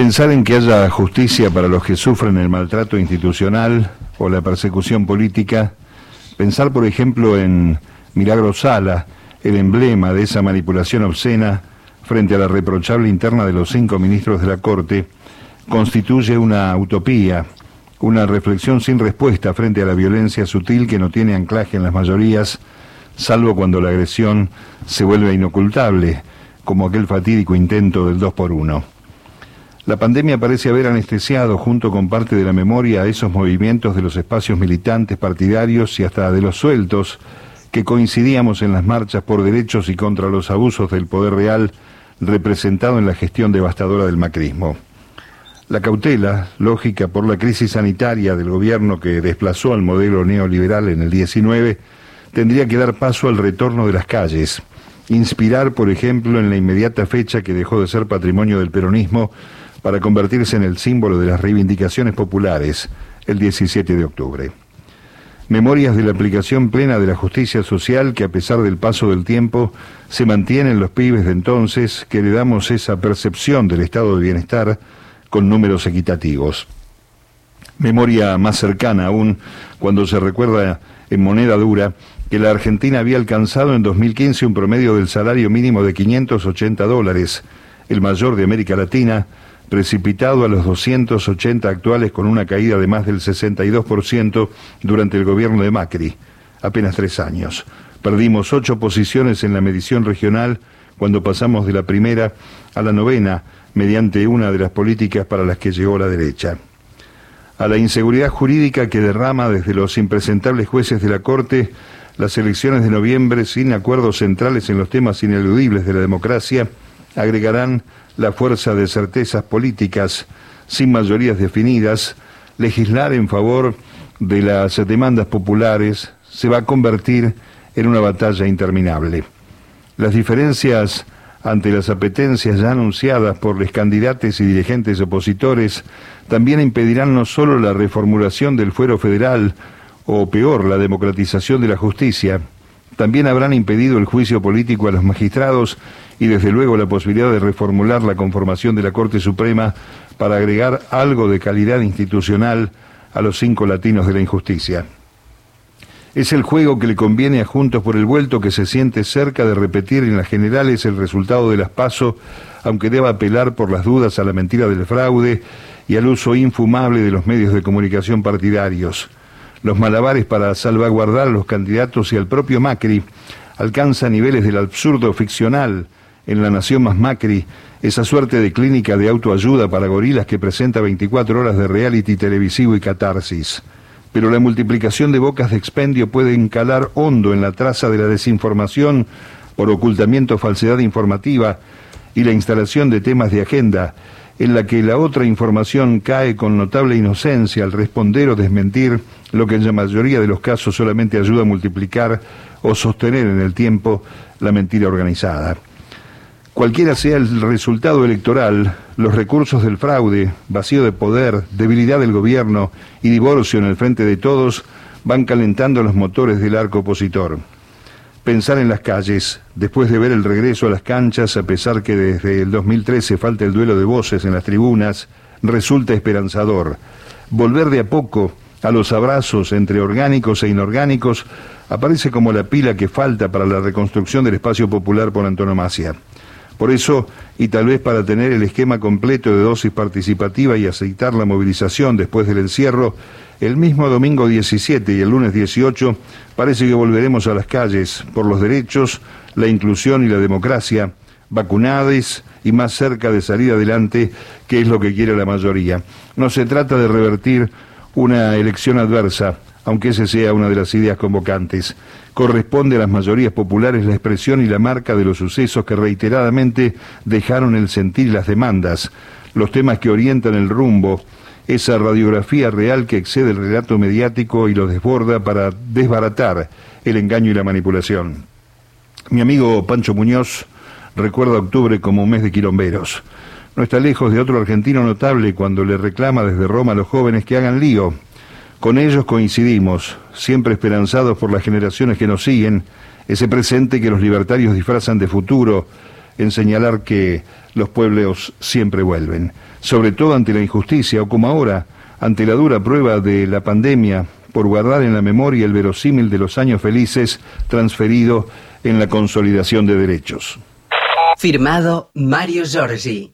Pensar en que haya justicia para los que sufren el maltrato institucional o la persecución política, pensar por ejemplo en Milagro Sala, el emblema de esa manipulación obscena frente a la reprochable interna de los cinco ministros de la Corte, constituye una utopía, una reflexión sin respuesta frente a la violencia sutil que no tiene anclaje en las mayorías, salvo cuando la agresión se vuelve inocultable, como aquel fatídico intento del dos por uno. La pandemia parece haber anestesiado junto con parte de la memoria a esos movimientos de los espacios militantes, partidarios y hasta de los sueltos que coincidíamos en las marchas por derechos y contra los abusos del poder real representado en la gestión devastadora del macrismo. La cautela, lógica por la crisis sanitaria del gobierno que desplazó al modelo neoliberal en el 19, tendría que dar paso al retorno de las calles, inspirar, por ejemplo, en la inmediata fecha que dejó de ser patrimonio del peronismo, para convertirse en el símbolo de las reivindicaciones populares el 17 de octubre. Memorias de la aplicación plena de la justicia social que a pesar del paso del tiempo se mantiene en los pibes de entonces que le damos esa percepción del estado de bienestar con números equitativos. Memoria más cercana aún cuando se recuerda en moneda dura que la Argentina había alcanzado en 2015 un promedio del salario mínimo de 580 dólares, el mayor de América Latina, precipitado a los 280 actuales con una caída de más del 62% durante el gobierno de Macri, apenas tres años. Perdimos ocho posiciones en la medición regional cuando pasamos de la primera a la novena mediante una de las políticas para las que llegó la derecha. A la inseguridad jurídica que derrama desde los impresentables jueces de la Corte las elecciones de noviembre sin acuerdos centrales en los temas ineludibles de la democracia agregarán la fuerza de certezas políticas sin mayorías definidas, legislar en favor de las demandas populares se va a convertir en una batalla interminable. Las diferencias ante las apetencias ya anunciadas por los candidatos y dirigentes opositores también impedirán no solo la reformulación del fuero federal, o peor, la democratización de la justicia, también habrán impedido el juicio político a los magistrados y desde luego la posibilidad de reformular la conformación de la Corte Suprema para agregar algo de calidad institucional a los cinco latinos de la injusticia. Es el juego que le conviene a Juntos por el Vuelto que se siente cerca de repetir en las generales el resultado de las PASO, aunque deba apelar por las dudas a la mentira del fraude y al uso infumable de los medios de comunicación partidarios. Los malabares para salvaguardar a los candidatos y al propio Macri alcanzan niveles del absurdo ficcional en La Nación más Macri, esa suerte de clínica de autoayuda para gorilas que presenta 24 horas de reality televisivo y catarsis. Pero la multiplicación de bocas de expendio puede encalar hondo en la traza de la desinformación por ocultamiento o falsedad informativa y la instalación de temas de agenda en la que la otra información cae con notable inocencia al responder o desmentir lo que en la mayoría de los casos solamente ayuda a multiplicar o sostener en el tiempo la mentira organizada. Cualquiera sea el resultado electoral, los recursos del fraude, vacío de poder, debilidad del gobierno y divorcio en el frente de todos van calentando los motores del arco opositor. Pensar en las calles, después de ver el regreso a las canchas, a pesar que desde el 2013 falta el duelo de voces en las tribunas, resulta esperanzador. Volver de a poco a los abrazos entre orgánicos e inorgánicos aparece como la pila que falta para la reconstrucción del espacio popular por antonomasia. Por eso, y tal vez para tener el esquema completo de dosis participativa y aceitar la movilización después del encierro, el mismo domingo 17 y el lunes 18 parece que volveremos a las calles por los derechos, la inclusión y la democracia, vacunades y más cerca de salir adelante, que es lo que quiere la mayoría. No se trata de revertir una elección adversa, aunque esa sea una de las ideas convocantes. Corresponde a las mayorías populares la expresión y la marca de los sucesos que reiteradamente dejaron el sentir y las demandas, los temas que orientan el rumbo, esa radiografía real que excede el relato mediático y lo desborda para desbaratar el engaño y la manipulación. Mi amigo Pancho Muñoz recuerda octubre como un mes de quilomberos. No está lejos de otro argentino notable cuando le reclama desde Roma a los jóvenes que hagan lío, con ellos coincidimos, siempre esperanzados por las generaciones que nos siguen, ese presente que los libertarios disfrazan de futuro en señalar que los pueblos siempre vuelven. sobre todo ante la injusticia o como ahora, ante la dura prueba de la pandemia, por guardar en la memoria el verosímil de los años felices transferido en la consolidación de derechos. Firmado Mario Giorgi.